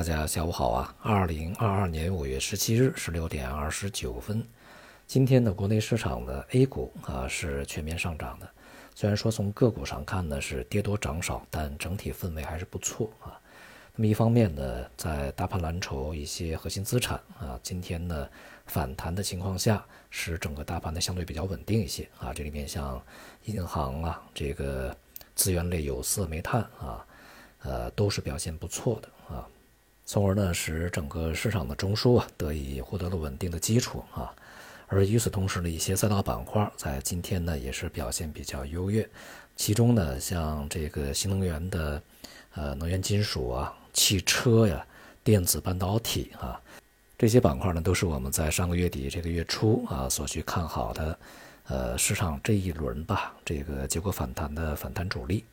大家下午好啊！二零二二年五月十七日十六点二十九分，今天的国内市场的 A 股啊是全面上涨的。虽然说从个股上看呢是跌多涨少，但整体氛围还是不错啊。那么一方面呢，在大盘蓝筹一些核心资产啊，今天呢反弹的情况下，使整个大盘呢相对比较稳定一些啊。这里面像银行啊，这个资源类有色、煤炭啊，呃都是表现不错的啊。从而呢，使整个市场的中枢啊得以获得了稳定的基础啊。而与此同时呢，一些赛道板块在今天呢也是表现比较优越。其中呢，像这个新能源的，呃，能源金属啊、汽车呀、电子半导体啊，这些板块呢，都是我们在上个月底这个月初啊所去看好的，呃，市场这一轮吧，这个结果反弹的反弹主力。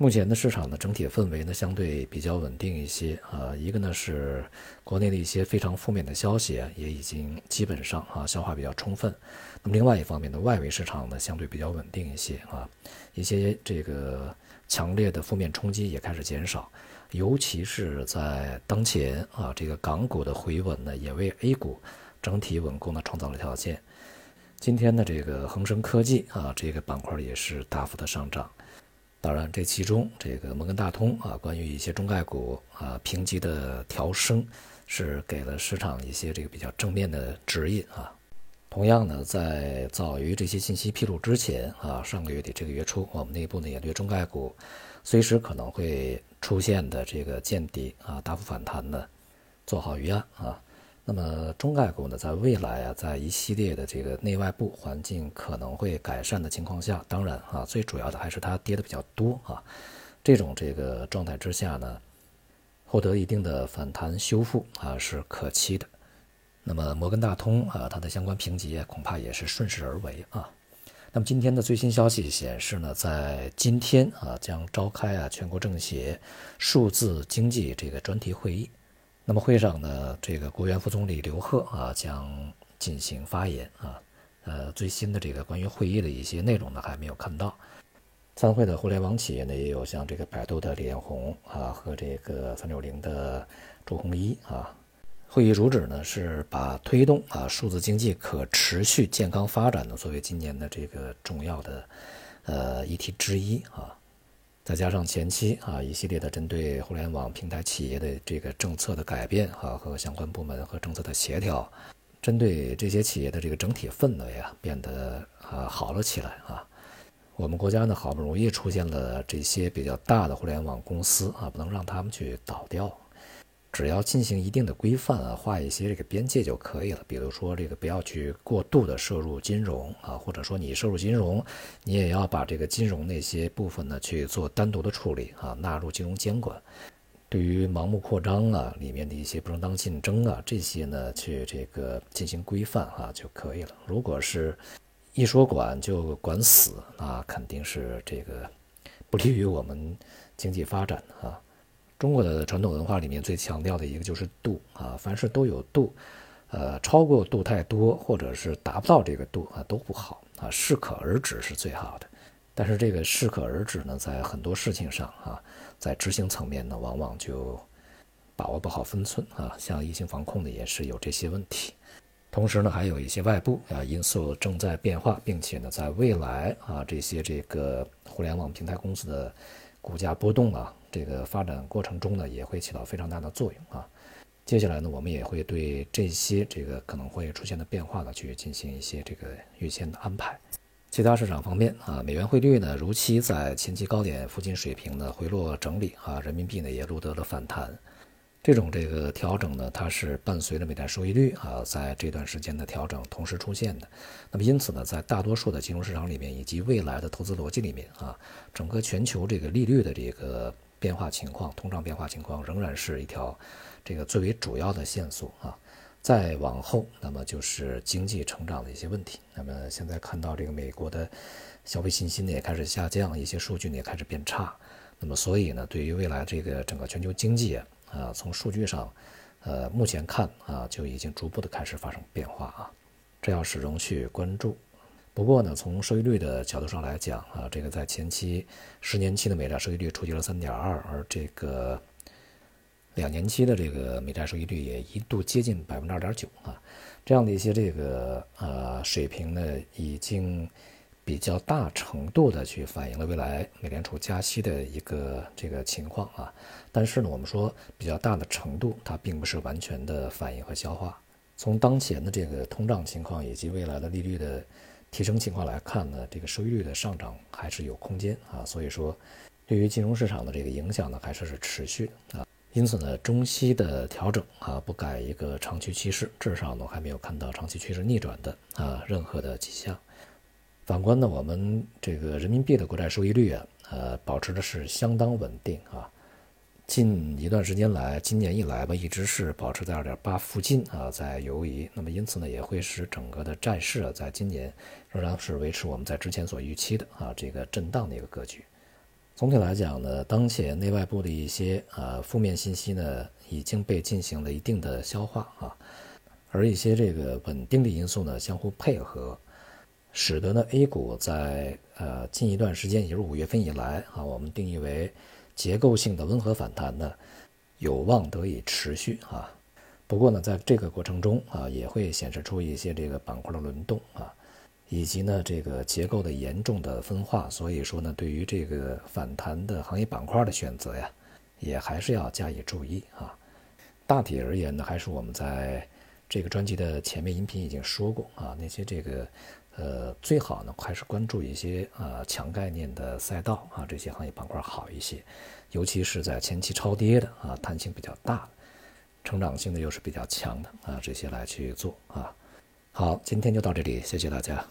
目前的市场的整体氛围呢，相对比较稳定一些啊。一个呢是国内的一些非常负面的消息，也已经基本上啊消化比较充分。那么另外一方面呢，外围市场呢相对比较稳定一些啊，一些这个强烈的负面冲击也开始减少。尤其是在当前啊，这个港股的回稳呢，也为 A 股整体稳固呢创造了条件。今天的这个恒生科技啊，这个板块也是大幅的上涨。当然，这其中这个摩根大通啊，关于一些中概股啊评级的调升，是给了市场一些这个比较正面的指引啊。同样呢，在早于这些信息披露之前啊，上个月底这个月初，我们内部呢也对中概股随时可能会出现的这个见底啊大幅反弹呢做好预案啊。那么中概股呢，在未来啊，在一系列的这个内外部环境可能会改善的情况下，当然啊，最主要的还是它跌的比较多啊，这种这个状态之下呢，获得一定的反弹修复啊是可期的。那么摩根大通啊，它的相关评级恐怕也是顺势而为啊。那么今天的最新消息显示呢，在今天啊，将召开啊全国政协数字经济这个专题会议。那么会上呢，这个国务院副总理刘鹤啊将进行发言啊，呃，最新的这个关于会议的一些内容呢还没有看到。参会的互联网企业呢也有像这个百度的李彦宏啊和这个三六零的朱鸿一啊。会议主旨呢是把推动啊数字经济可持续健康发展呢作为今年的这个重要的呃议题之一啊。再加上前期啊一系列的针对互联网平台企业的这个政策的改变啊和相关部门和政策的协调，针对这些企业的这个整体氛围啊变得啊好了起来啊。我们国家呢好不容易出现了这些比较大的互联网公司啊，不能让他们去倒掉。只要进行一定的规范啊，画一些这个边界就可以了。比如说，这个不要去过度的摄入金融啊，或者说你摄入金融，你也要把这个金融那些部分呢去做单独的处理啊，纳入金融监管。对于盲目扩张啊，里面的一些不正当竞争啊，这些呢去这个进行规范啊就可以了。如果是一说管就管死，那肯定是这个不利于我们经济发展啊。中国的传统文化里面最强调的一个就是度啊，凡事都有度，呃，超过度太多或者是达不到这个度啊都不好啊，适可而止是最好的。但是这个适可而止呢，在很多事情上啊，在执行层面呢，往往就把握不好分寸啊，像疫情防控呢也是有这些问题。同时呢，还有一些外部啊因素正在变化，并且呢，在未来啊，这些这个互联网平台公司的股价波动啊。这个发展过程中呢，也会起到非常大的作用啊。接下来呢，我们也会对这些这个可能会出现的变化呢，去进行一些这个预先的安排。其他市场方面啊，美元汇率呢如期在前期高点附近水平呢回落整理啊，人民币呢也录得了反弹。这种这个调整呢，它是伴随着美债收益率啊，在这段时间的调整同时出现的。那么因此呢，在大多数的金融市场里面，以及未来的投资逻辑里面啊，整个全球这个利率的这个变化情况、通胀变化情况，仍然是一条这个最为主要的线索啊。再往后，那么就是经济成长的一些问题。那么现在看到这个美国的消费信心呢也开始下降，一些数据呢也开始变差。那么所以呢，对于未来这个整个全球经济啊。从数据上，呃，目前看啊，就已经逐步的开始发生变化啊，这要始终去关注。不过呢，从收益率的角度上来讲啊，这个在前期十年期的美债收益率触及了三点二，而这个两年期的这个美债收益率也一度接近百分之二点九啊，这样的一些这个呃水平呢，已经比较大程度的去反映了未来美联储加息的一个这个情况啊。但是呢，我们说比较大的程度，它并不是完全的反映和消化。从当前的这个通胀情况以及未来的利率的提升情况来看呢，这个收益率的上涨还是有空间啊。所以说，对于金融市场的这个影响呢，还是是持续的啊。因此呢，中期的调整啊，不改一个长期趋势，至少呢还没有看到长期趋势逆转的啊任何的迹象。反观呢，我们这个人民币的国债收益率啊，呃，保持的是相当稳定啊。近一段时间来，今年以来吧，一直是保持在二点八附近啊，在游移。那么因此呢，也会使整个的债市啊，在今年仍然是维持我们在之前所预期的啊这个震荡的一个格局。总体来讲呢，当前内外部的一些呃负面信息呢已经被进行了一定的消化啊，而一些这个稳定的因素呢相互配合，使得呢 A 股在呃近一段时间，也就是五月份以来啊，我们定义为结构性的温和反弹呢，有望得以持续啊。不过呢，在这个过程中啊，也会显示出一些这个板块的轮动啊。以及呢，这个结构的严重的分化，所以说呢，对于这个反弹的行业板块的选择呀，也还是要加以注意啊。大体而言呢，还是我们在这个专辑的前面音频已经说过啊，那些这个呃最好呢，还是关注一些啊强概念的赛道啊，这些行业板块好一些，尤其是在前期超跌的啊，弹性比较大，成长性的又是比较强的啊，这些来去做啊。好，今天就到这里，谢谢大家。